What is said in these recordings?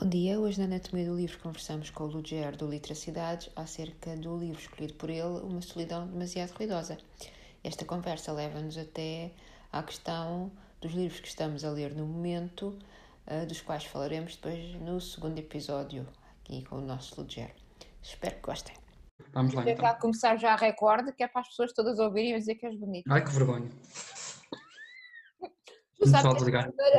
Bom dia, hoje na Anatomia do Livro conversamos com o Luger do Literacidades acerca do livro escolhido por ele, Uma Solidão Demasiado Ruidosa. Esta conversa leva-nos até à questão dos livros que estamos a ler no momento, uh, dos quais falaremos depois no segundo episódio, aqui com o nosso Luger. Espero que gostem. Vamos lá então. tentar começar já a recorde, que é para as pessoas todas ouvirem e dizer que és bonito. Ai que vergonha. Tu sabes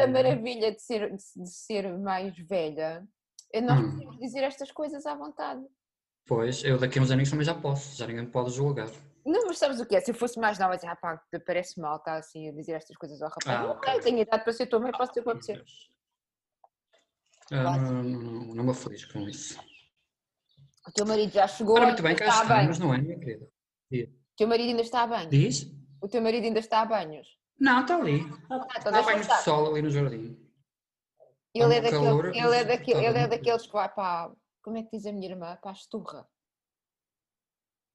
a maravilha de ser, de ser mais velha é nós Hum. podemos dizer estas coisas à vontade. Pois, eu daqui a uns anos também já posso, já ninguém me pode julgar. Não, mas sabes o que é? Se eu fosse mais nova, dizia, ah pá, parece mal estar assim a dizer estas coisas ao rapaz. Ah, não, ok, tenho idade para ser tua mãe, posso ter acontecer. Ah, não, não, não, me aflijo com isso. O teu marido já chegou, Ora, muito bem, cá está estamos, não é, minha querida? O teu marido ainda está a banho. Diz? O teu marido ainda está a banhos. Não, está ali. Dá deixa banhos de sol ali no jardim. Ele é, um daquele, calor, ele, é daquele, está ele é daqueles que vai para. Como é que diz a minha irmã? Para a esturra.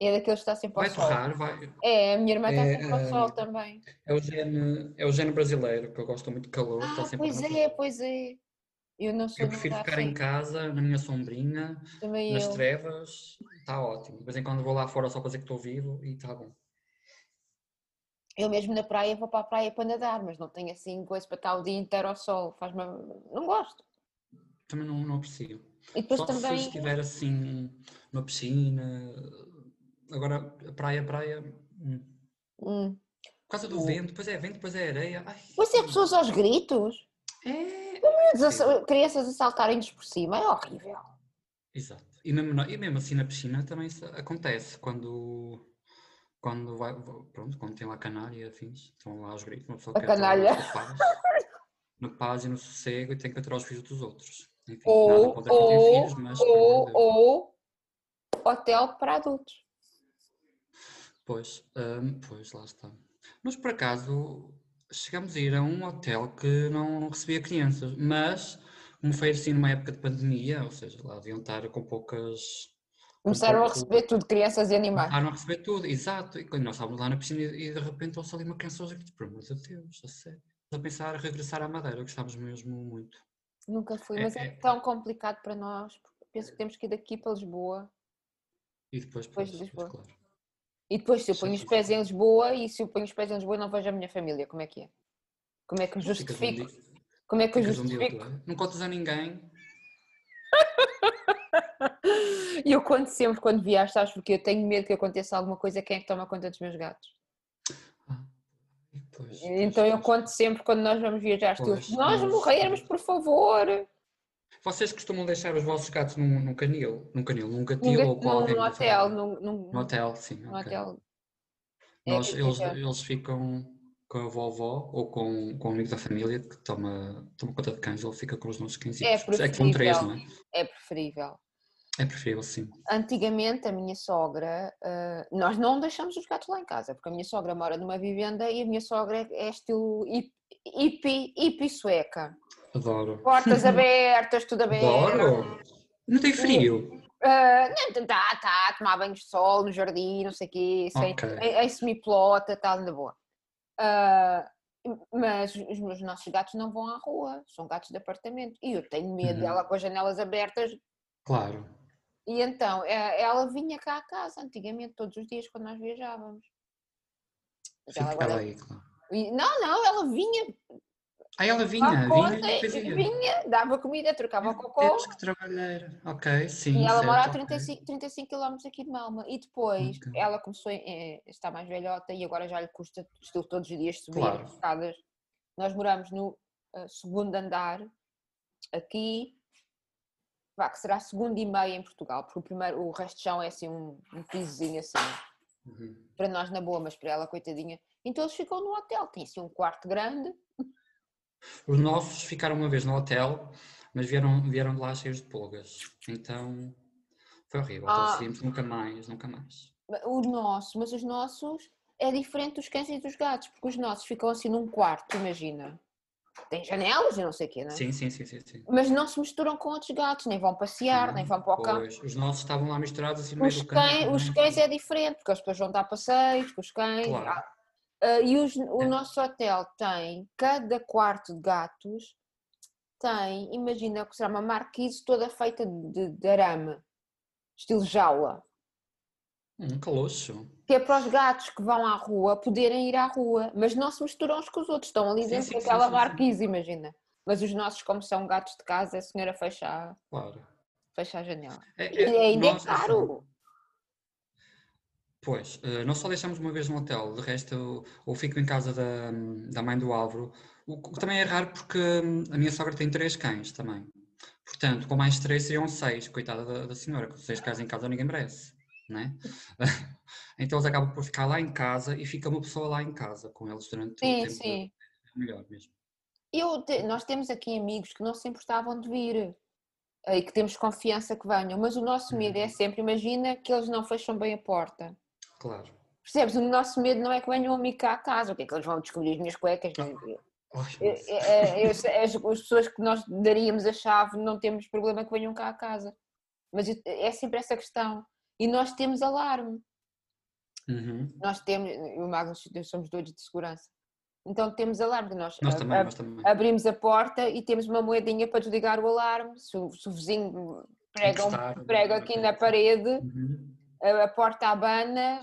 É daqueles que está sempre ao Vai sol. torrar, vai. É, a minha irmã está É, sempre ao eh, sol também. É o gene, é o gene brasileiro, que eu gosto muito de calor, está Ah, sempre pois é, pois é. Eu não sou Eu prefiro ficar em assim. casa, na minha sombrinha, Também nas eu. trevas, está ótimo. De vez em quando vou lá fora só para dizer que estou vivo e está bom. Eu mesmo na praia vou para a praia para nadar, mas não tenho assim coisa para estar o dia inteiro ao sol. Faz-me. Não gosto. Também não, não aprecio. E depois Só se também. estiver assim, numa piscina. Agora, a praia, a praia. hum. Hum. Por causa do O- vento, depois é vento, depois é areia. Ai, Pois é, pessoas aos gritos. é. Miúdos sa- Crianças a saltarem-nos por cima. É horrível. Exato. E mesmo, na- e mesmo assim na piscina também acontece quando. Quando vai. Pronto, quando tem lá canalha e afins, estão lá os gritos, uma pessoa A quer canalha. na paz, na paz e no sossego e tem que aturar os filhos dos outros. Enfim, Ou- nada ou- filhos, mas. Ou, ou hotel para adultos. Pois, hum, pois, lá está. Nós, por acaso, chegamos a ir a um hotel que não recebia crianças, mas, como foi assim numa época de pandemia, ou seja, lá deviam estar com poucas. Com Começaram a receber tudo, crianças e animais. Começaram a receber tudo, exato. E quando nós estávamos lá na piscina e, de repente ouço ali uma criança aos gritos, por amor de Deus, a sério. A pensar a regressar à Madeira, gostávamos mesmo muito. Nunca fui, É- mas é é- tão complicado para nós. porque Penso que temos que ir daqui para Lisboa. E depois, Depois pois, de pois, Lisboa. claro. E depois, se eu ponho os pés em Lisboa e se eu ponho os pés em Lisboa não vejo a minha família, como é que é? Como é que eu um justifico? Como é que eu um justifico? dois. Não contas a ninguém. E eu conto sempre quando viajo, sabes? Porque eu tenho medo que aconteça alguma coisa, quem é que toma conta dos meus gatos? E depois- Então eu pois, conto sempre quando nós vamos viajar, estilo, Pois, se nós mas- morrermos, por favor. Vocês costumam deixar os vossos gatos num, num canil? Num canil, num gatil Num, ou com num, num hotel, num, num, hotel, sim. num ok. hotel. É Nós, eles, fica- eles ficam com a vovó ou com, com um amigo da família que toma, toma conta de cães, ele fica com os nossos cães. É É três, preferível. não é? É preferível. É preferível, sim. Antigamente, a minha sogra, ah, nós não deixamos os gatos lá em casa, porque a minha sogra mora numa vivenda e a minha sogra é, estilo hip- hippie, hippie sueca. Adoro. Portas abertas, tudo aberto. Adoro! Não tem frio? Ah, não, tá, tá, a tomar banhos de sol no jardim, não sei o quê, sem, Ok. em, em semi-plota, tal, na boa. Ah, mas os meus nossos gatos não vão à rua, são gatos de apartamento. E eu tenho medo Uhum. dela com as janelas abertas. Claro. E então, eh, ela vinha cá a casa antigamente, todos os dias, quando nós viajávamos. Mas ela agora- aí, claro. Não, não, ela vinha, Ah, ela à vinha, conta, vinha vinha, dava comida, trocava o cocô. Temos que trabalhar. Ok, sim. E ela mora a certo, ok. 35, 35 km aqui de Malma. E depois Ok. ela começou, a está mais velhota e agora já lhe custa estilo, todos os dias subir Claro. as escadas. Nós moramos no ah, segundo andar, aqui, vá, que será segundo e meio em Portugal, porque o, primeiro, o resto de chão é assim um, um pisozinho assim. Uhum. Para nós na boa, mas para ela, coitadinha. Então eles ficam no hotel, tem assim um quarto grande. Os nossos ficaram uma vez no hotel, mas vieram, vieram de lá cheios de pulgas. Então foi horrível. Então Ah. decidimos nunca mais, nunca mais. O nosso, mas os nossos é diferente dos cães e dos gatos, porque os nossos ficam assim num quarto, imagina. Tem janelas e não sei o quê, não é? Sim, sim, sim, sim. sim. Mas não se misturam com outros gatos, nem vão passear, nem vão para o campo. Pois, os nossos estavam lá misturados assim no Os campo. cães, os também. cães é diferente, porque as pessoas vão dar passeios com os cães. Claro. Ah, ah, e os- o É. nosso hotel tem, cada quarto de gatos tem, imagina que será uma marquise toda feita de, de arame, estilo jaula. Um calocho. Que é para os gatos que vão à rua poderem ir à rua, mas não se misturam uns com os outros, estão ali Sim, dentro sim, daquela sim, marquise, imagina. Mas os nossos, como são gatos de casa, a senhora fecha a, Claro. fecha a janela. É, E ainda nós, é caro. Pois, eh, nós só deixamos uma vez no hotel, de resto eu, ou fico em casa da, da mãe do Álvaro, o que também é raro porque hum, a minha sogra tem três cães também. Portanto, com mais três seriam seis, coitada da, da senhora, com seis cães em casa ninguém merece, né? Então eles acabam por ficar lá em casa e fica uma pessoa lá em casa com eles durante o Sim, tempo. sim. É melhor mesmo. Eu te- nós temos aqui amigos que não se importavam de vir eh, e que temos confiança que venham, mas o nosso medo Uhum. é sempre, imagina que eles não fecham bem a porta. Claro. Percebes? O nosso medo não é que venham a mim cá a casa, o que é que eles vão descobrir as minhas cuecas? Ai, É- é- as- as pessoas que nós daríamos a chave não temos problema que venham cá a casa. Mas é sempre essa questão. E nós temos alarme. Uhum. Nós temos, e o Magnus somos doidos de segurança. Então temos alarme. Nós, Nós também, a- nós também. abrimos a porta e temos uma moedinha para desligar o alarme. Se o, se o vizinho prega, um- aqui na parede, Uhum. a, a porta abana,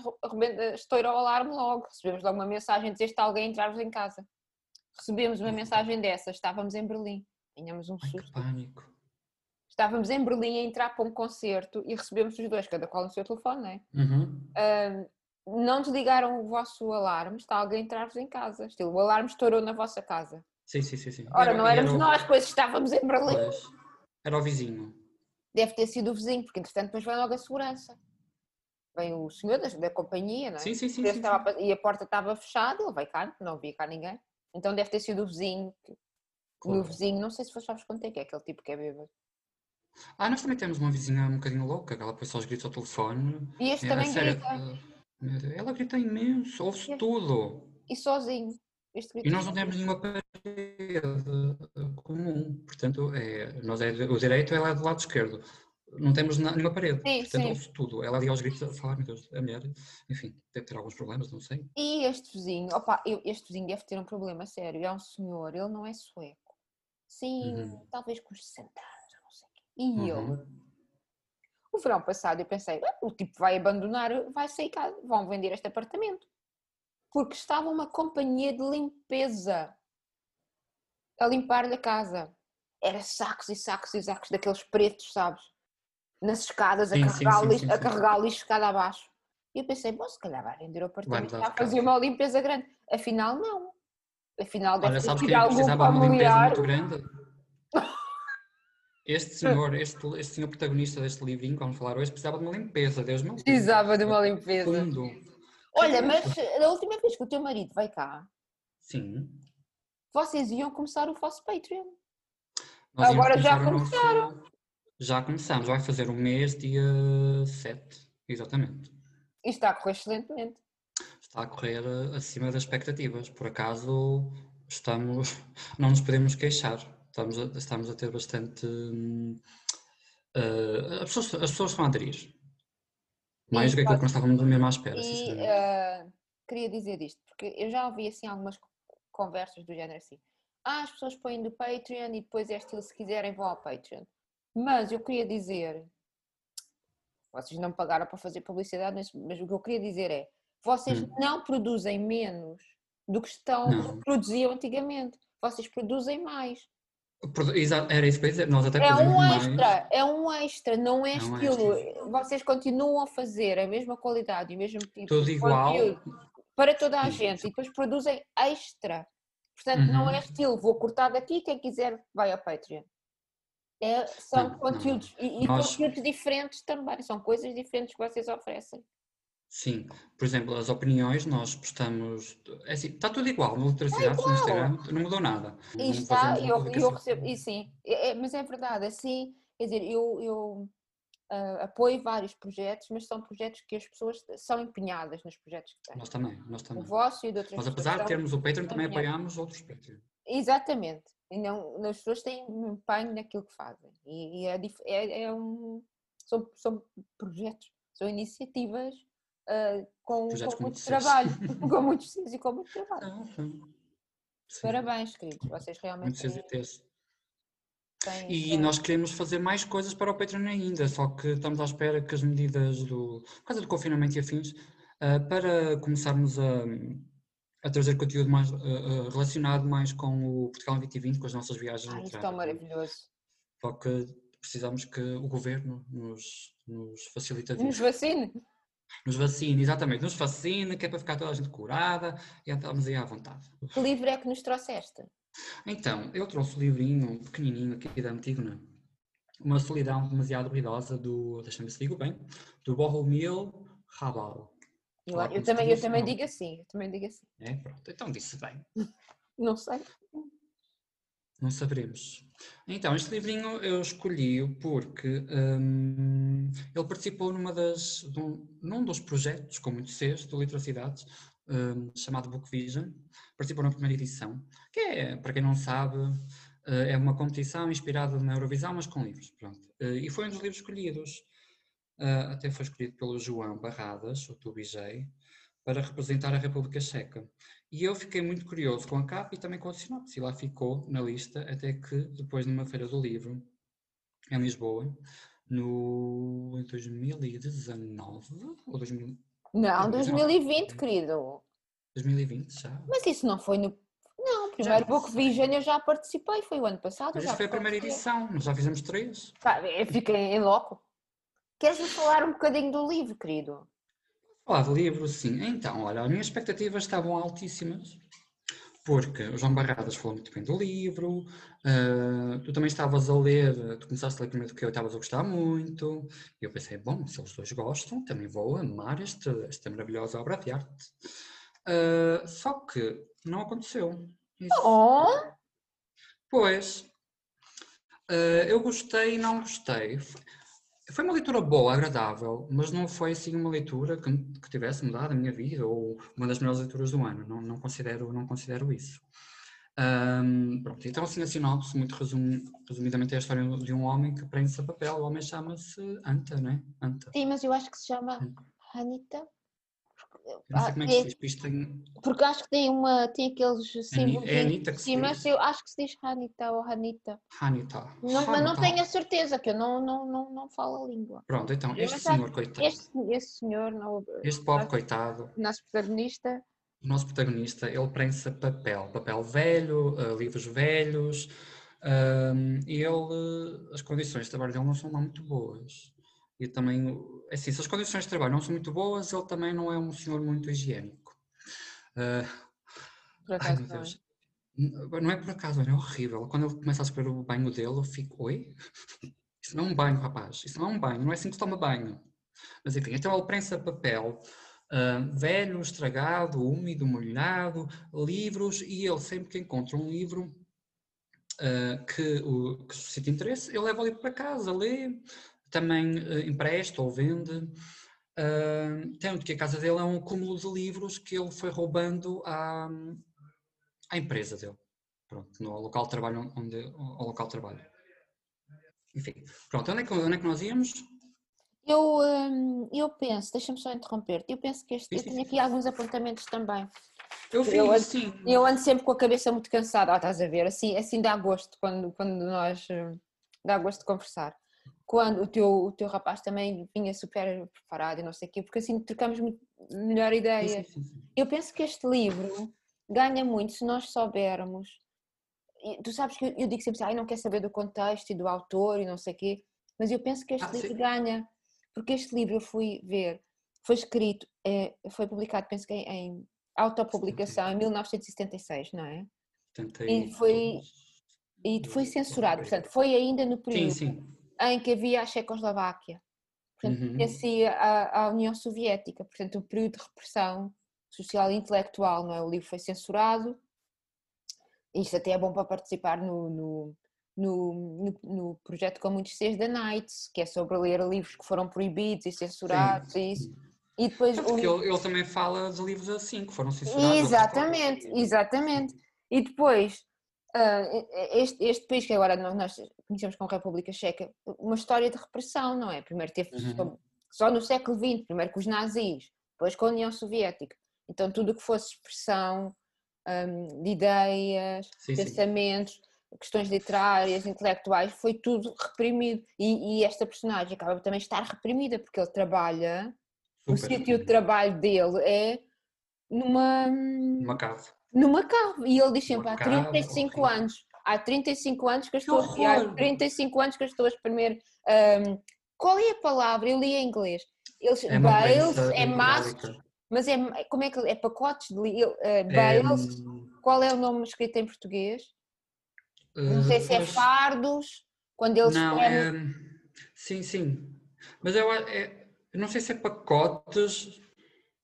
estoura o alarme logo. Recebemos logo uma mensagem a dizer está alguém a entrar-vos em casa. Recebemos uma mensagem dessa, estávamos em Berlim. Tínhamos um Ai, que susto. pânico. Estávamos em Berlim a entrar para um concerto e recebemos os dois, cada qual no seu telefone, não é? Uhum. Ahm, não desligaram o vosso alarme, está alguém a entrar-vos em casa. Estilo, o alarme estourou na vossa casa. Sim, sim, sim, sim. Ora, Era- não éramos era o- nós, pois estávamos em Berlim. Era o vizinho. Deve ter sido o vizinho, porque entretanto depois vem logo a segurança. Vem o senhor da, da companhia, não é? Sim, sim, sim. Sim, estava sim. e a porta estava fechada, ele veio cá, não havia cá ninguém. Então deve ter sido o vizinho. que- E o Claro. vizinho, não sei se vocês sabes quanto é que é, aquele tipo que é bêbado. Ah, nós também temos uma vizinha um bocadinho louca, que ela põe só os gritos ao telefone. E este É, também sério, grita, ela grita imenso, ouve-se tudo. e sozinho. E nós não temos nenhuma parede comum. Portanto, é, nós é o direito, ela é do lado esquerdo. Não temos na- nenhuma parede. Sim, portanto, ouve-se tudo. Ela ali aos gritos a falar, meu Deus, a mulher, enfim, deve ter alguns problemas, não sei. E este vizinho, opa, este vizinho deve ter um problema sério. É um senhor, ele não é sueco. Sim, Uhum. talvez com uns 60 anos, não sei o quê. E Uhum. o verão passado, eu pensei, "Ah, o tipo vai abandonar, vai sair cá, vão vender este apartamento. Porque estava uma companhia de limpeza a limpar-lhe a casa. Era sacos e sacos e sacos daqueles pretos, sabes? Nas escadas, a Sim, sim, carregar, sim, lixo, sim, a carregar lixo escada abaixo. E eu pensei, bom, se calhar vai vender o apartamento, casa. fazia uma limpeza grande. Afinal, não. Afinal, deve Olha, sabes que algum precisava de uma limpeza muito grande? Este senhor, este, este senhor protagonista deste livrinho, que vamos falar hoje, precisava de uma limpeza, Deus meu. Precisava de uma limpeza. Fundo. Olha, mas da última vez que o teu marido veio cá, Sim. vocês iam começar o vosso Patreon. Nós Agora já começar o nosso- Já começamos, vai fazer um mês, dia 7, exatamente. E está a correr excelentemente. Está a correr eh, acima das expectativas. Por acaso, estamos, não nos podemos queixar. Estamos a, estamos a ter bastante. eh, as, pessoas, as pessoas estão a aderir. Mais do que aquilo que nós estávamos mesmo à espera, E ah, queria dizer isto, porque eu já ouvi assim algumas conversas do género assim. Ah, as pessoas põem do Patreon e depois é estilo, se quiserem vão ao Patreon. Mas eu queria dizer, vocês não pagaram para fazer publicidade, mas, mas o que eu queria dizer é, vocês Hum. não produzem menos do que estão produziam antigamente. Vocês produzem mais. Era isso para dizer. Nós até É um mais. extra, é um extra, não é, É um estilo. Vocês continuam a fazer a mesma qualidade e o mesmo tipo Tudo igual. conteúdo para toda a gente e depois produzem extra. Portanto, não é Uhum. estilo, vou cortar daqui, quem quiser vai ao Patreon. É, são Não, não, conteúdos e, e Nós- conteúdos diferentes também, são coisas diferentes que vocês oferecem. Sim, por exemplo, as opiniões nós postamos. É assim, está tudo igual no Literacidade, no Instagram, não mudou nada. E está, eu, eu recebo, e sim, é- é- mas é verdade, assim, quer dizer, eu, eu ah, apoio vários projetos, mas são projetos que as pessoas são empenhadas nos projetos que têm. Nós também, nós O também. vosso e de outras pessoas apesar de termos o Patreon, também apoiamos outros Patreon. Exatamente. E não, as pessoas têm um empenho naquilo que fazem. E, e é, é- é um, são, são projetos, são iniciativas ah, com, com muito trabalho. com muito sucesso e com muito trabalho. Não, sim. Sim, Parabéns, queridos. Vocês realmente Muito têm. Tem, E tem- nós queremos fazer mais coisas para o Patreon ainda, só que estamos à espera que as medidas do, por causa do confinamento e afins, ah, para começarmos a, a trazer conteúdo mais ah, ah, relacionado mais com o Portugal 2020, com as nossas viagens Ai, isso é? maravilhoso. Só que precisamos que o governo nos, nos facilite. Nos vacine. Nos vacine, exatamente, nos vacine, que é para ficar toda a gente curada e estamos aí à vontade. Que livro é que nos trouxeste? Então, eu trouxe o livrinho pequenininho aqui da Antígona, Uma Solidão Demasiado Ruidosa, do, deixa-me se digo bem, do Borromil Rabal. Eu, eu também, eu também digo assim, eu também digo assim. É, pronto, então disse bem, Não sei. Não saberemos. Então, este livrinho eu escolhi porque hum, ele participou numa das, de um- num dos projetos, com muitos Cs, do Literacidades, hum, chamado Book Vision. Participou na primeira edição, que é, para quem não sabe, eh, é uma competição inspirada na Eurovisão, mas com livros. Pronto. Eh, E foi um dos livros escolhidos. Eh, Até foi escolhido pelo João Barradas, o Tubijay, para representar a República Checa. E eu fiquei muito curioso com a capa e também com a sinopse. E lá ficou na lista, até que depois, numa feira do livro, em Lisboa, no em 2019 ou 2000 Não, 2019. 2020, querido. 2020 já. Mas isso não foi no. Não, primeiro Book Vision eu já participei, foi o ano passado. Mas já foi a primeira edição, nós já fizemos três. Fiquei em loco. Queres-me falar um bocadinho do livro, querido? Falar de livro, sim. Então, olha, as minhas expectativas estavam altíssimas, porque o João Barradas falou muito bem do livro, ah, tu também estavas a ler, tu começaste a ler primeiro do que eu, estavas a gostar muito, e eu pensei, bom, se eles dois gostam, também vou amar este, esta maravilhosa obra de arte. Ah, só que não aconteceu. Isso. Oh, Pois, eh, eu gostei e não gostei. Foi uma leitura boa, agradável, mas não foi assim uma leitura que, que tivesse mudado a minha vida ou uma das melhores leituras do ano. Não, não considero, não considero isso. Ahm, pronto, então assim a sinopse, muito resum- resumidamente é a história de um homem que prende-se a papel. O homem chama-se Anta, não é? Anta. sim, mas eu acho que se chama Anita. Ah, como é que se é, diz, porque acho que tem, uma, tem aqueles símbolos. é Anita que se Sim, mas eu acho que se diz Hanita ou Hanita. Hanita. Não, mas não tenho a certeza, que eu não, não, não, não falo a língua. Pronto, então, Mas este acho senhor, coitado, Este, este senhor, não, este pobre coitado, nosso protagonista, o nosso protagonista, ele prende-se a papel, papel velho, eh, livros velhos, ahm, e ele, eh, as condições de trabalho dele não são lá muito boas. E também, é assim, se as condições de trabalho não são muito boas, ele também não é um senhor muito higiênico. Por ai meu. Deus, não é por acaso, é horrível. Quando ele começa a escolher o banho dele, eu fico, oi? Isso não é um banho, rapaz, isso não é um banho, não é assim que se toma banho. Mas enfim, então ele prensa papel ah, velho, estragado, úmido, molhado, livros, e ele sempre que encontra um livro ah, que, o, que suscita interesse, ele leva livro para casa, lê, também ah, empresta ou vende. Ah, tanto que a casa dele é um cúmulo de livros que ele foi roubando à, à empresa dele. Pronto, no local de trabalho onde, ao local de trabalho. Enfim, pronto, onde é que, onde é que nós íamos? Eu, hum, eu penso, deixa-me só interromper-te, eu penso que este, eu tenho aqui alguns apontamentos também. Eu fiz, Eu ando- sim. Eu ando sempre com a cabeça muito cansada, ah, estás a ver, assim, assim dá gosto quando, quando nós, hum, dá gosto de conversar. Quando o teu, o teu rapaz também vinha super preparado e não sei o quê, porque assim trocamos muito melhor Sim, ideia. sim, sim, sim. Eu penso que este livro ganha muito se nós soubermos. e Tu sabes que eu, eu digo sempre assim, "Ai, não quer saber do contexto e do autor e não sei o quê, mas eu penso que este Ah, livro sim. ganha, porque este livro eu fui ver, foi escrito, eh, foi publicado, penso que em, em autopublicação em 1976, não é? E foi- 72. E foi censurado, portanto, foi ainda no Sim, período sim. Em que havia a Checoslováquia, portanto, Uhum. pertencia à, à União Soviética, portanto, o período de repressão social e intelectual, não é? O livro foi censurado, isto até é bom para participar no, no, no, no- no projeto com muitos Cs da Nights, que é sobre ler livros que foram proibidos e censurados e isso. E depois É o porque livro- ele, também fala de livros assim, que foram censurados. Exatamente, exatamente. E depois, ah, este, este país que agora nós- conhecemos como República Checa, uma história de repressão, não é? Primeiro teve Uhum. só- no século XX, primeiro com os nazis, depois com a União Soviética. Então tudo o que fosse expressão hum, de ideias, Sim, sim. pensamentos, questões literárias, intelectuais, foi tudo reprimido. E, e esta personagem acaba também de estar reprimida, porque ele trabalha, o Super. sítio de trabalho dele é numa, Uma cave. Numa cave. E ele diz sempre: Uma há cave, 35 horrível. anos, há 35 anos que eu Que estou, e há horror! 35 anos que eu estou a exprimir. hum, qual é a palavra? Eu li em inglês. Eles, É bales, é maços, mas é, como é que é pacotes de uh, É, bales? hum, Qual é o nome escrito em português? Não sei se é mas- fardos, quando eles Não, escrevem- é. Sim, sim. Mas eu, a- é, eu não sei se é pacotes,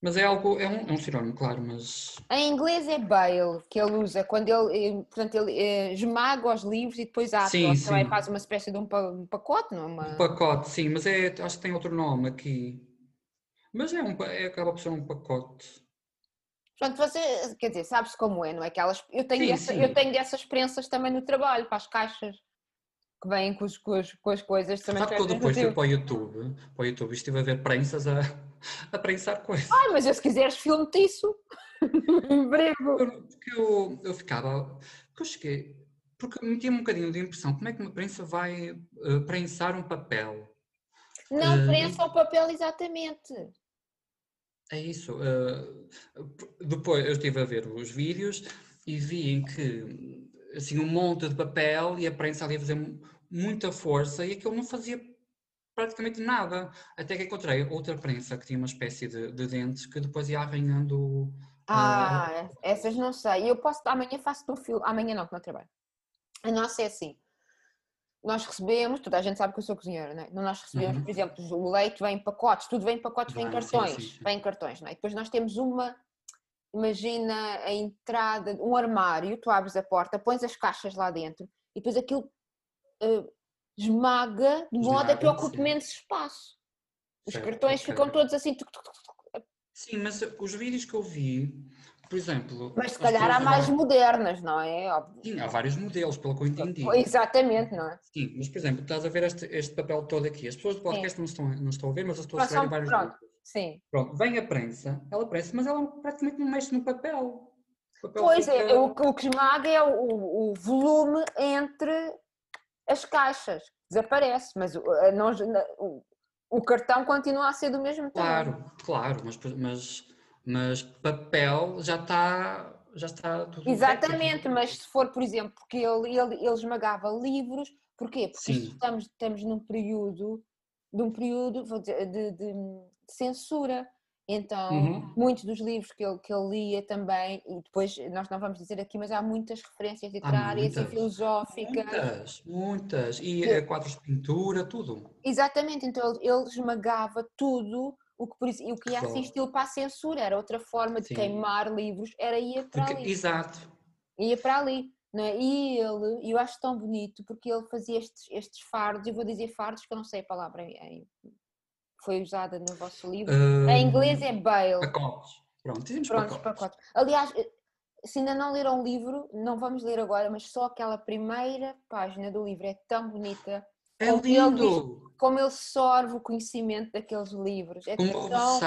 mas é algo. É um, é um sinónimo, claro, mas. Em inglês é bale, que ele usa, quando ele, eh, portanto, ele eh, esmaga os livros e depois ata, Sim, também sim. faz uma espécie de um pa- pacote, não é? Uma... Um pacote, sim, mas é, acho que tem outro nome aqui. Mas é um, é, acaba por ser um pacote. Portanto, você, quer dizer, sabe-se como é, não é? Aquelas, eu, tenho Sim, sim. eu tenho dessas prensas também no trabalho, para as caixas que vêm com, os- com, as- com as coisas. Também Sabe que eu depois contigo. para o YouTube, para o YouTube estive a ver prensas a, a prensar coisas. Ai, mas eu, se quiseres, filme-te isso. em breve. Porque eu, eu ficava. Porque eu cheguei. Porque me tinha um bocadinho de impressão como é que uma prensa vai eh, prensar um papel. Não Eh, prensa o papel exatamente. É isso. eh, depois eu estive a ver os vídeos e vi em que assim um monte de papel e a prensa ali a fazer mu- muita força e aquilo não fazia praticamente nada. Até que encontrei outra prensa que tinha uma espécie de, de dentes que depois ia arranhando. Ah, essas não sei. Eu posso, amanhã faço-te um filme. Amanhã não, que não trabalho. A nossa é assim. Nós recebemos, toda a gente sabe que eu sou cozinheira, não é? Nós recebemos, Uhum. por exemplo, o leite vem em pacotes, tudo vem em pacotes, vem em cartões, sim, sim. vem em cartões, não é? Depois nós temos uma, imagina a entrada, um armário, tu abres a porta, pões as caixas lá dentro e depois aquilo eh, esmaga de modo a que ocupe menos espaço. Os Certo, cartões ok. ficam todos assim, tuc, tuc, tuc. Sim, mas os vídeos que eu vi, por exemplo. mas se calhar há mais modernas, não é? Óbvio. Sim, há vários modelos, pelo que eu entendi. Exatamente, não é? Sim, mas por exemplo, estás a ver este, este papel todo aqui. As pessoas do podcast não estão, não estão a ver, mas eu estou a são- vários pronto. vídeos. Sim. Pronto, vem a prensa, ela prensa, mas ela praticamente não mexe no papel. Papel Pois é, o, que- o que esmaga é o, o volume entre as caixas. Desaparece, mas o, o, cartão continua a ser do mesmo tamanho. Claro, claro, mas, mas, mas papel já está, já está tudo Exatamente, certo. mas se for, por exemplo, porque ele, ele, ele esmagava livros, porquê? Porque estamos, estamos num período, de um período dizer, de, de- de censura. Então, Uhum. muitos dos livros que ele, que ele lia também, e depois nós não vamos dizer aqui, mas há muitas referências literárias e muitas, filosóficas. Muitas, muitas. E Que- eh, quadros de pintura, tudo. Exatamente, então ele, ele esmagava tudo o que, por isso, e o que ia Só. estilo para a censura, era outra forma de Sim. queimar livros, era ir para Porque, ali. exato. ia para ali. Não é? E ele, e eu acho tão bonito porque ele fazia estes, estes fardos, eu vou dizer fardos que eu não sei a palavra em- foi usada no vosso livro. em Hum, inglês é bale. Pacotes. Pronto, dizemos Prontos, pacotes. pacotes. Aliás, eh, se ainda não leram o livro, não vamos ler agora, mas só aquela primeira página do livro é tão bonita. É Como ele lindo! Como ele sorve o conhecimento daqueles livros. É Como tão,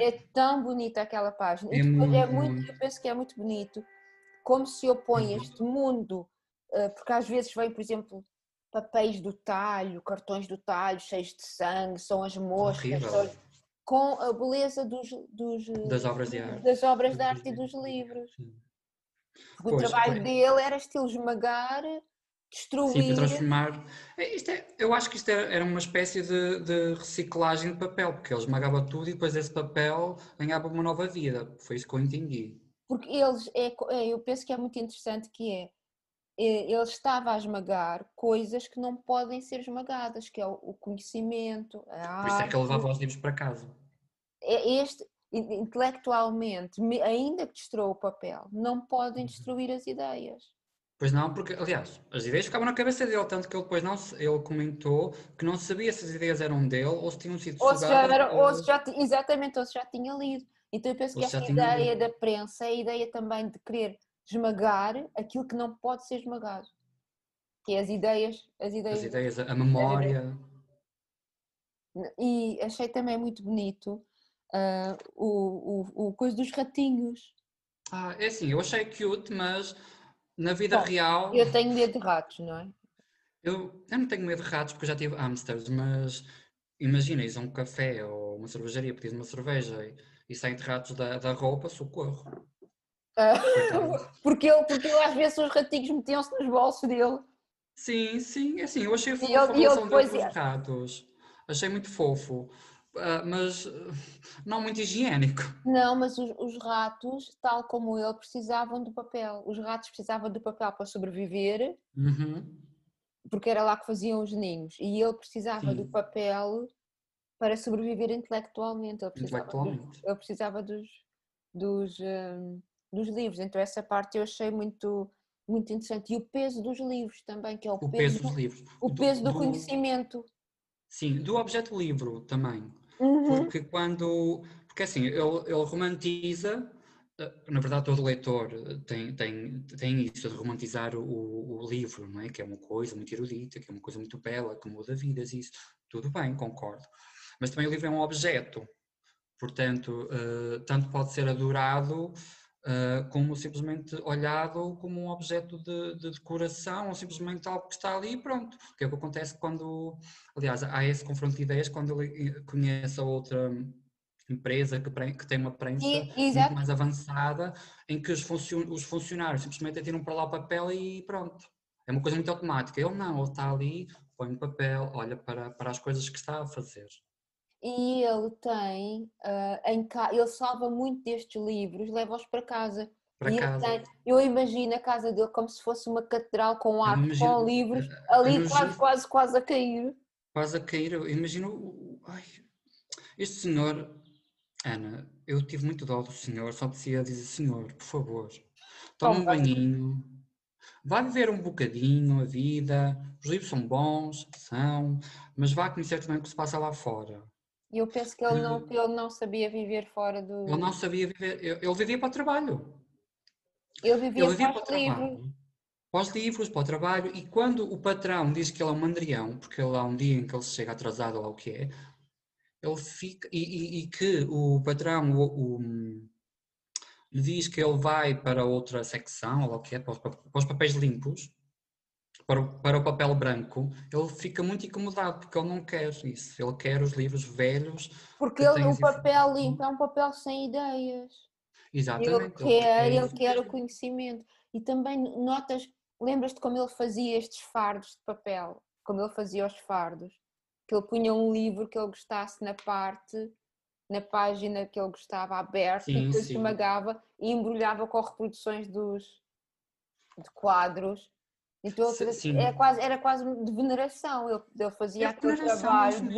é tão bonita aquela página. É é muito, muito, muito. eu penso que é muito bonito como se opõe Uhum. este mundo, eh, porque às vezes vem, por exemplo, papéis do talho, cartões do talho cheios de sangue, são as moscas, são- com a beleza dos, dos, Das obras de arte. das obras de arte e dos livros. Sim. O trabalho pois. dele era estilo esmagar, Sim, destruir. para transformar. É, Isto é, eu acho que isto era, uma espécie de, de reciclagem de papel, porque ele esmagava tudo e depois esse papel ganhava uma nova vida. Foi isso que eu entendi. porque eles é, é, eu penso que é muito interessante que é, ele estava a esmagar coisas que não podem ser esmagadas, que é o, conhecimento, a Por isso é que ele arte. levava os livros para casa. É este in- intelectualmente, me- ainda que destrua o papel, não podem Uhum. destruir as ideias. Pois não, porque, aliás, as ideias ficavam na cabeça dele, tanto que ele depois não ele comentou que não sabia se as ideias eram dele ou se tinham sido Ou sugadas era, ou pelas- se já, exatamente, ou se já tinha lido. Então eu penso Ou que esta ideia lido. da prensa a ideia também de querer esmagar aquilo que não pode ser esmagado. Que é as ideias, as ideias. as ideias, a memória. E achei também muito bonito ah, o, o, o coisa dos ratinhos. Ah, é assim, eu achei cute, mas na vida Bom, real. Eu tenho medo de ratos, não é? Eu, eu não tenho medo de ratos porque eu já tive hamsters, mas imagina, ires a um café ou uma cervejaria, pedires uma cerveja e, e saem ratos da, da roupa, socorro. Ah, porque, ele, porque ele, às vezes os ratinhos metiam-se nos bolsos dele. Sim, sim, é assim, eu achei fofo a relação dele com os ratos. Achei muito fofo, ah, mas ah, não muito higiênico. Não, mas os, os ratos, tal como ele, precisavam do papel. Os ratos precisavam do papel para sobreviver, Uhum. porque era lá que faziam os ninhos. E ele precisava do Sim. papel para sobreviver intelectualmente. Ele precisava, dos, Intelectualmente. ele precisava dos, dos, hum, dos livros. Então, essa parte eu achei muito, muito interessante. E o peso dos livros também, que é o, O peso, peso dos do, livros. o Do- peso do, do- conhecimento. Sim, do objeto livro também. Uhum. Porque quando. Porque assim, ele, ele romantiza. eh, Na verdade, todo leitor eh, tem, tem, tem isso de romantizar o, o livro, não é? Que é uma coisa muito erudita, que é uma coisa muito bela, que muda vidas, isso. Tudo bem, concordo. Mas também o livro é um objeto. Portanto, eh, tanto pode ser adorado eh, como simplesmente olhado como um objeto de, de decoração ou simplesmente algo que está ali e pronto. Que é o que acontece quando, aliás, há esse confronto de ideias quando ele eh, conhece a outra empresa que, que tem uma prensa E- muito mais avançada em que os, funcio- os funcionários simplesmente atiram para lá o papel e pronto. É uma coisa muito automática. Ele não, ele está ali, põe o papel, olha para, para as coisas que está a fazer. E ele tem, ah, em ca... ele salva muito destes livros, leva-os para casa. Para E casa. tem- eu imagino a casa dele como se fosse uma catedral com arte, imagino- com livros, eu ali imagino- quase, quase, quase a cair. quase a cair. Eu imagino. Ai, este senhor, Ana, eu tive muito dó do senhor, só precisava dizer: Senhor, por favor, toma um banhinho, vá viver um bocadinho a vida. Os livros são bons, são, mas vá conhecer também o que se passa lá fora. E eu penso que ele não, que ele não sabia viver fora do. Ele não sabia viver, ele vivia para o trabalho. Ele vivia, Ele vivia para para o os livros. trabalho. Para os livros, para o trabalho, e quando o patrão diz que ele é um mandrião, porque ele há um dia em que ele chega atrasado, ou lá o que é, ele fica. E, e- e que o patrão o- o- lhe diz que ele vai para outra secção, ou lá o que é, para os, pa- para os papéis limpos, para o, para o papel branco, ele fica muito incomodado, porque ele não quer isso. Ele quer os livros velhos. Porque que ele, o papel informação. limpo é um papel sem ideias. Ele Exatamente. quer, ele quer o conhecimento. E também notas, lembras-te como ele fazia estes fardos de papel? Como ele fazia os fardos? Que ele punha um livro que ele gostasse na parte, na página que ele gostava aberta e depois esmagava e embrulhava com reproduções dos de quadros. Então ele fazia- sim. era quase, era quase de veneração. Ele, ele fazia É aquele trabalho.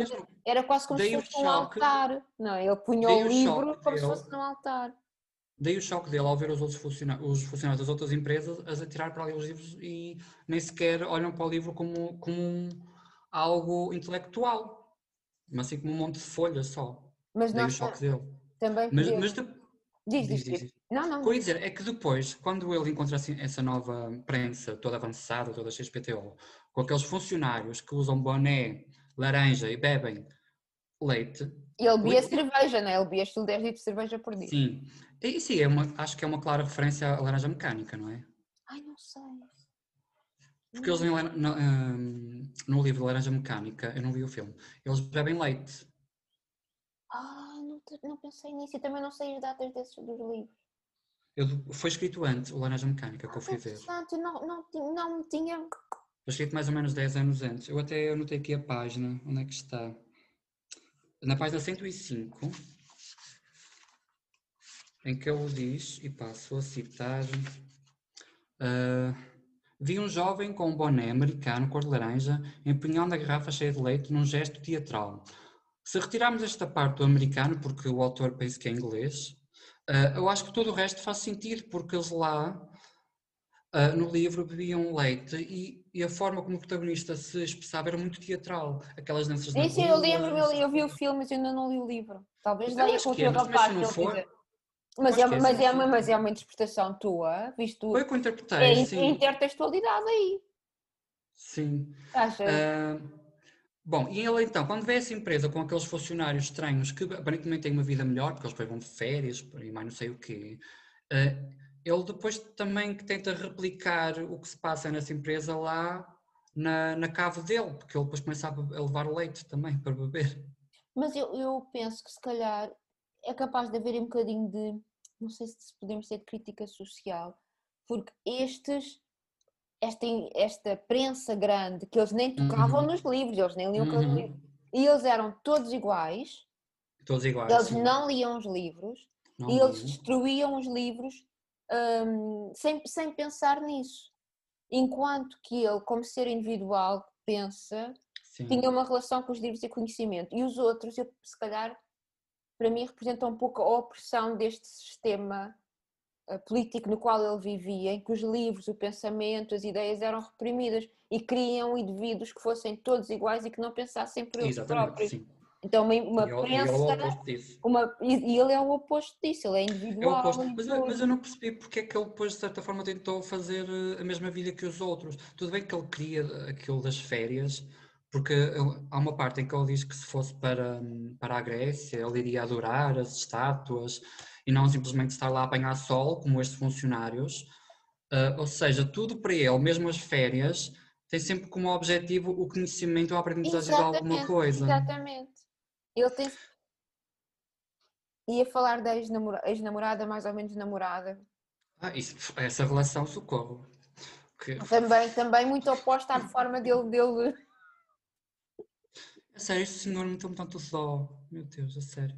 Era quase como se Daí o fosse um altar. Não, ele punha Daí o livro como se fosse num altar. Daí o choque dele ao ver os outros funcionários, os funcionários das outras empresas a tirar para ali os livros e nem sequer olham para o livro como, como algo intelectual, mas assim como um monte de folhas só. Mas Daí o choque dele. também Mas, mas de- Diz, diz, diz, diz, diz. diz. Não, não. O que eu ia dizer é que depois, quando ele encontra assim, essa nova prensa toda avançada, toda XPTO, com aqueles funcionários que usam boné laranja e bebem leite, Ele bebia cerveja, não é? Ele bebia estilo 10 litros de cerveja por dia. sim, e sim, é uma, acho que é uma clara referência à laranja mecânica, não é? Ai, não sei. Porque eles em Lar- no, hum, no livro Laranja Mecânica, eu não vi o filme, eles bebem leite. Ah, não, não pensei nisso e também não sei as datas desses dos livros. Eu- foi escrito antes, o Laranja Mecânica, que eu Ah, fui ver. interessante, eu não, não, me tinha. Foi escrito mais ou menos 10 anos antes. Eu até anotei aqui a página, onde é que está? Na página 105, em que ele diz, e passo a citar, ah, vi um jovem com um boné americano cor de laranja empunhando a garrafa cheia de leite num gesto teatral. Se retirarmos esta parte do americano, porque o autor pensa que é inglês, ah, eu acho que todo o resto faz sentido, porque eles lá ah, no livro bebiam leite e, e a forma como o protagonista se expressava era muito teatral. Aquelas danças na Sim, eu lembro, eu, eu vi o filme, mas ainda não li o livro. Talvez com o que é, teu mas- mas for, é, é, mas, se é, uma- mas é uma interpretação tua, visto Foi que eu interpretei, é sim. intertextualidade aí. sim. Achas? Ah, bom, e ele então, quando vê essa empresa com aqueles funcionários estranhos que aparentemente têm uma vida melhor, porque eles depois vão de férias e mais não sei o quê, ah, ele depois também tenta replicar o que se passa nessa empresa lá na, na cave dele, porque ele depois começa a levar leite também para beber. Mas eu, eu penso que se calhar é capaz de haver um bocadinho de, não sei se podemos ter de crítica social, porque estes, esta, esta prensa grande, que eles nem tocavam Uhum. nos livros, eles nem liam aqueles Uhum. livros, e eles eram todos iguais, Todos iguais. eles sim. não liam os livros, Não e eles destruíam os livros hum, sem, sem pensar nisso. Enquanto que ele, como ser individual, pensa, Sim. tinha uma relação com os livros e conhecimento. E os outros, eu, se calhar, para mim, representam um pouco a opressão deste sistema político no qual ele vivia, em que os livros, o pensamento, as ideias eram reprimidas e criam indivíduos que fossem todos iguais e que não pensassem por eles Exatamente, próprios. sim. Então, uma, uma é oposto disso. Uma, e ele é o oposto disso, ele é É individual. e Mas, eu- mas eu não percebi porque é que ele depois, de certa forma, tentou fazer eh, a mesma vida que os outros. Tudo bem que ele queria aquilo das férias, porque há uma parte em que ele diz que se fosse para, para a Grécia, ele iria adorar as estátuas e não simplesmente estar lá a apanhar sol, como estes funcionários. Ah, ou seja, tudo para ele, mesmo as férias, tem sempre como objetivo o conhecimento ou a aprendizagem de alguma coisa. Exatamente. Ele tem. Ia falar da ex-namora- ex-namorada, mais ou menos namorada. Ah, isso, essa relação, socorro. Que- Também, também muito oposta à forma dele, dele. A sério, este senhor meteu-me tanto dó. Meu Deus, a sério.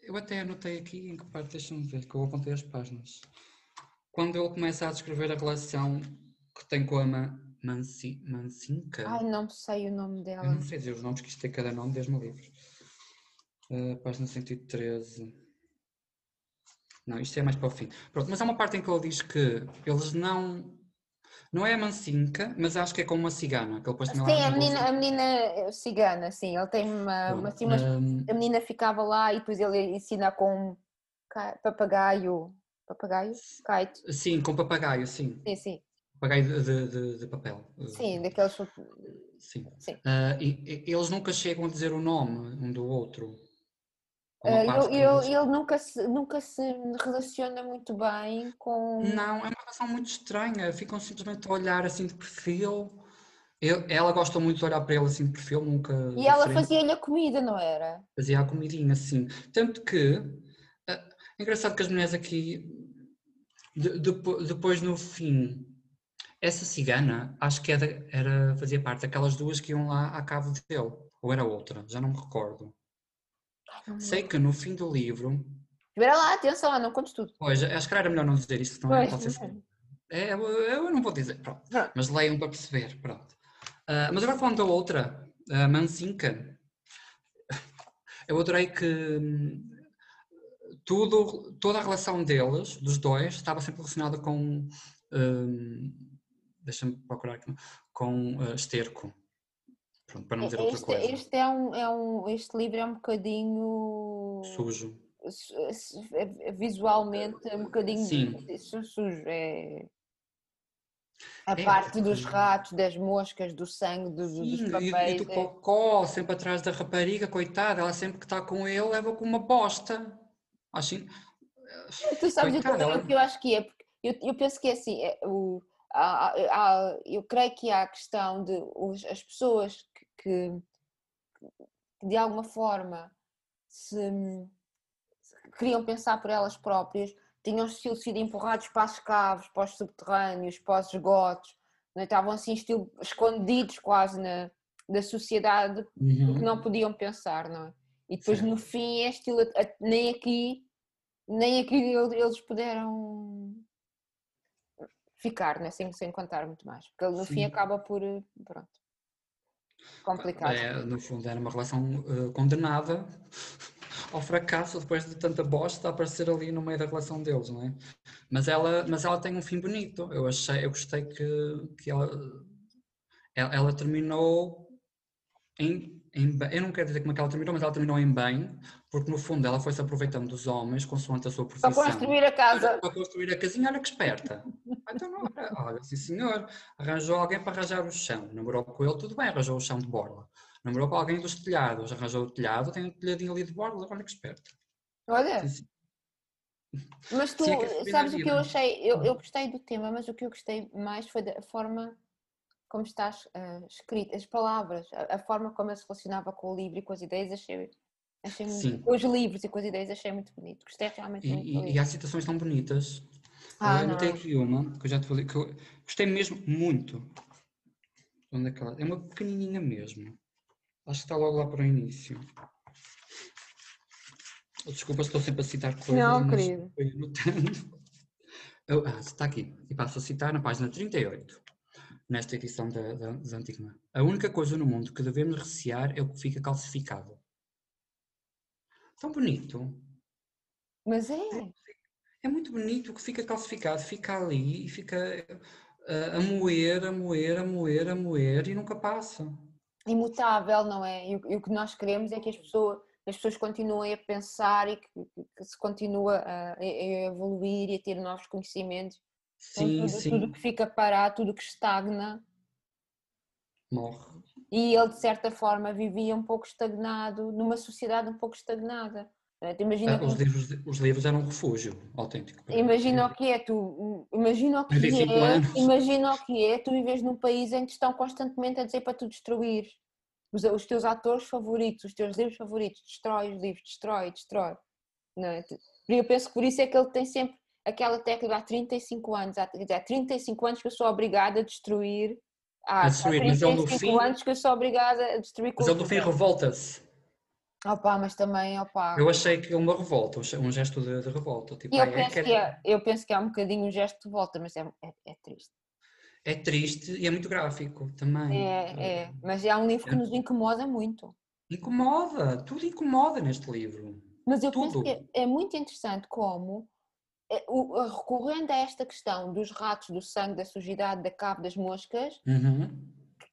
Eu até anotei aqui em que parte, deixa-me ver, que eu apontei as páginas. Quando ele começa a descrever a relação que tem com a Ma Mansi Mansinka, Ai, não sei o nome eu dela. não sei dizer os nomes, que isto tem cada nome, desde-me livros. Uh, página 113. Não, isto é mais para o fim. Pronto, mas há uma parte em que ele diz que eles não. Não é a Mansinka, mas acho que é como uma cigana. Que ele depois Sim, a menina, a menina cigana, sim. Ele tem uma. uma, assim, Um, a menina ficava lá e depois ele ensina com papagaio. Papagaio? Kite. sim, com papagaio, sim. Sim, sim. Papagaio de, de- de- de papel. uh, Sim, daqueles. Sim. Sim. Ah, e, e eles nunca chegam a dizer o nome um do outro. Ele, que ele, nunca, se, nunca se relaciona muito bem com. Não, é uma relação muito estranha. Ficam simplesmente a olhar assim de perfil. Eu- ela gosta muito de olhar para ele assim de perfil, nunca. E de ela fazia-lhe a comida, não era? Fazia a comidinha, assim. Tanto que. ah, é engraçado que as mulheres aqui. de- depo- depois no fim. Essa cigana, acho que era, era, fazia parte daquelas duas que iam lá à cave dele. Ou era outra, já não me recordo. Me Sei que no fim do livro. Espera lá, atenção lá, não contes tudo. Pois, acho que era melhor não dizer isto, não é? Pode ser É, eu, eu não vou dizer, pronto. Mas leiam para perceber, pronto. Ah, mas agora falando da outra, a Mansinka, eu adorei que hum, tudo, toda a relação deles, dos dois, estava sempre relacionada com. hum, Deixa-me procurar aqui, com ah, esterco. Para não dizer outra Este, coisa. este, é um, é um, este livro é um bocadinho. Sujo. su- su- é- é visualmente é um bocadinho Sim. su- sujo. É... A É, parte dos ratos, das moscas, do sangue, do- do- dos Sim, e, e papéis. do é- cocó, sempre atrás da rapariga, coitada, ela sempre que está com ele leva com uma bosta. Assim, Tu sabes o que, Coitada, eu- ela- o que eu acho que é? Porque eu, eu penso que é assim, é, o, há- há- há- eu creio que há a questão de os- as pessoas que, que- de alguma forma se, se queriam pensar por elas próprias, tinham sido, sido empurrados para as caves, para os subterrâneos, para os esgotos, não é? estavam assim estilo, escondidos quase na, da sociedade Uhum. porque não podiam pensar, não é? E depois Certo. no fim é estilo, nem aqui, nem aqui ele- eles puderam ficar, né? sem, sem contar muito mais, porque no fim Sim. acaba por, eh, pronto, complicado. É, no fundo era uma relação eh, condenada ao fracasso depois de tanta bosta aparecer ali no meio da relação deles, não é? Mas ela, mas ela tem um fim bonito. Eu achei, eu gostei que, que ela, ela, ela terminou em, em. Eu não quero dizer como é que ela terminou, mas ela terminou em bem, porque no fundo ela foi se aproveitando dos homens consoante a sua Para profissão. construir a casa, Para construir a casinha, olha que esperta. Então, não, olha, sim senhor, arranjou alguém para arranjar o chão. Namorou com ele, tudo bem, arranjou o chão de borla. Namorou com alguém dos telhados, arranjou o telhado, tem um telhadinho ali de borla, olha que esperta. olha, Sim. Mas tu é sabes o que eu achei? Eu, eu gostei do tema, mas o que eu gostei mais foi da forma como estás ah, escrito, as palavras, a, a forma como ele se relacionava com o livro e com as ideias, achei, achei muito, com os livros e com as ideias, achei muito bonito. Gostei realmente E, muito e, e há citações tão bonitas. Ah, Eh, eu não. aqui uma que eu já te falei, que eu gostei mesmo muito. Onde é que ela? É uma pequenininha mesmo. Acho que está logo lá para o início. Desculpa se estou sempre a citar coisas, Não, querido. anotando. Eu- ah, está aqui. E passo a citar na página 38, nesta edição da, da, da Antigma. A única coisa no mundo que devemos recear é o que fica calcificado. Tão bonito. Mas é, É muito bonito o que fica calcificado, fica ali e fica ah, a moer, a moer, a moer, a moer e nunca passa. imutável, não é? E o, e o que nós queremos é que as pessoas, as pessoas continuem a pensar e que, que- que se continua a, a evoluir e a ter novos conhecimentos. Então, Sim, tudo, sim, tudo que fica parado, tudo que estagna, morre. e ele de certa forma vivia um pouco estagnado, numa sociedade um pouco estagnada. Tu Imagina, Ah, que- os, livros, os livros eram um refúgio autêntico. imagina o que é tu, imagina o que 35 é, anos. imagina o que é tu vives num país em que estão constantemente a dizer para tu destruir os, os teus atores favoritos, os teus livros favoritos, destrói os livros, destrói, destrói. Não é? Eu penso que por isso é que ele tem sempre aquela técnica há 35 anos, há, há 35 anos que eu sou obrigada a destruir. A destruir, há mas ele no 35 fim- anos que eu sou obrigada a destruir Mas ele no fim revolta-se. Opa, mas também, opa. Eu achei que uma revolta, um gesto de, de revolta. Tipo, eu ai, é, penso, que que é, é, eu penso que há um bocadinho um gesto de volta, mas é, é, é triste. é triste e é muito gráfico também. É, é, mas é um livro que É. nos incomoda muito. Incomoda, tudo incomoda neste livro. Mas eu penso Tudo. que é, é muito interessante como, é, recorrendo a esta questão dos ratos, do sangue, da sujidade, da cave, das moscas, Uhum.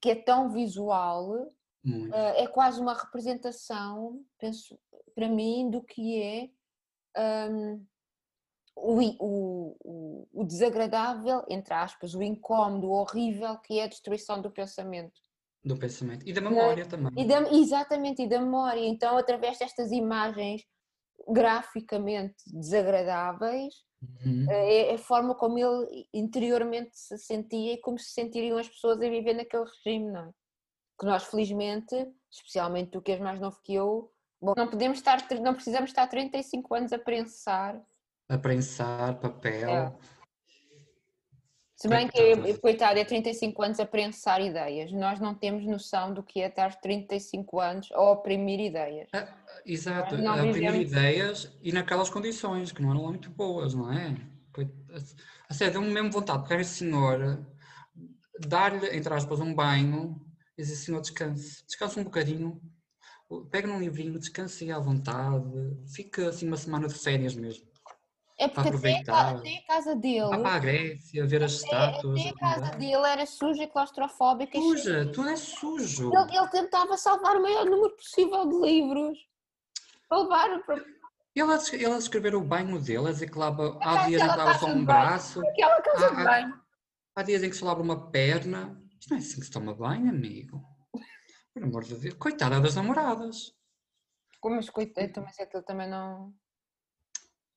que é tão visual, Muito. eh, é quase uma representação, penso, para mim, do que é hum, o, o- o- desagradável, entre aspas, o incómodo, o horrível que é a destruição do pensamento. Do pensamento. E da memória também. E da- exatamente, e da memória. Então, através destas imagens graficamente desagradáveis, Uhum. é a forma como ele interiormente se sentia e como se sentiriam as pessoas a viver naquele regime, não é? Que nós, felizmente, especialmente tu que és mais novo que eu, bom, não podemos estar, não precisamos estar 35 anos a prensar. A prensar papel. É. Se bem que, coitado, é 35 anos a prensar ideias. Nós não temos noção do que é estar 35 anos a oprimir ideias. Exato, Nós não a primeira vivemos- ideias e naquelas condições que não eram muito boas, não é? A sério, deu-me mesmo vontade de pegar esse senhor, dar-lhe, entre aspas, um banho e dizer, senhor, descanse, descanse um bocadinho, pega num livrinho, descanse à vontade, fica assim uma semana de férias mesmo. É porque até a, ca- aproveitar. até a casa dele, Vá para a Grécia, ver as estátuas. até a casa dele era suja e claustrofóbica. Suja, tudo é sujo. Ele, ele tentava salvar o maior número possível de livros para levar para Ele ele a descrever o banho dele, a dizer que lava, há dias em que lava só de um braço, aquela casa de Ah, ah. banho. há dias em que se lava uma perna. Isto não é assim que se toma banho, amigo. Por amor de Deus. Coitada das namoradas. Como mas coitado, mas aquilo também não.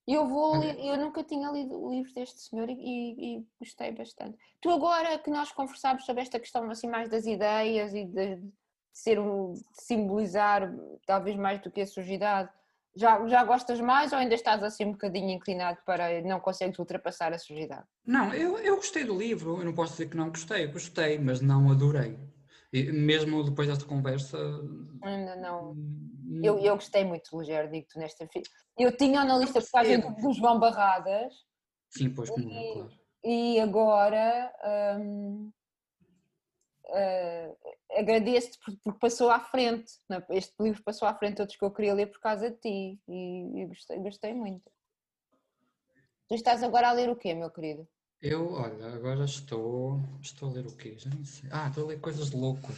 Eu vou ler, eu nunca tinha lido o livro deste senhor e, e- e gostei bastante. Tu agora que nós conversámos sobre esta questão assim mais das ideias e de, de ser um, de simbolizar talvez mais do que a sujidade, já, já gostas mais ou ainda estás assim um bocadinho inclinado para não consegues ultrapassar a sujidade? Não, eu, eu gostei do livro. Eu não posso dizer que não gostei. Gostei, mas não adorei. E mesmo depois desta conversa. Ainda não. hum, Eu, eu gostei muito do Ligeiro, digo-te nesta Eu tinha na lista percebo. do, João Barradas Sim, pois como é, claro. e agora hum, ah, agradeço-te por- porque passou à frente. não é? Este livro passou à frente, outros que eu queria ler por causa de ti e, e gostei, gostei muito. Tu estás agora a ler o quê, meu querido? Eu, olha, agora estou. Estou a ler o quê? Já nem sei. Ah, estou a ler coisas loucas.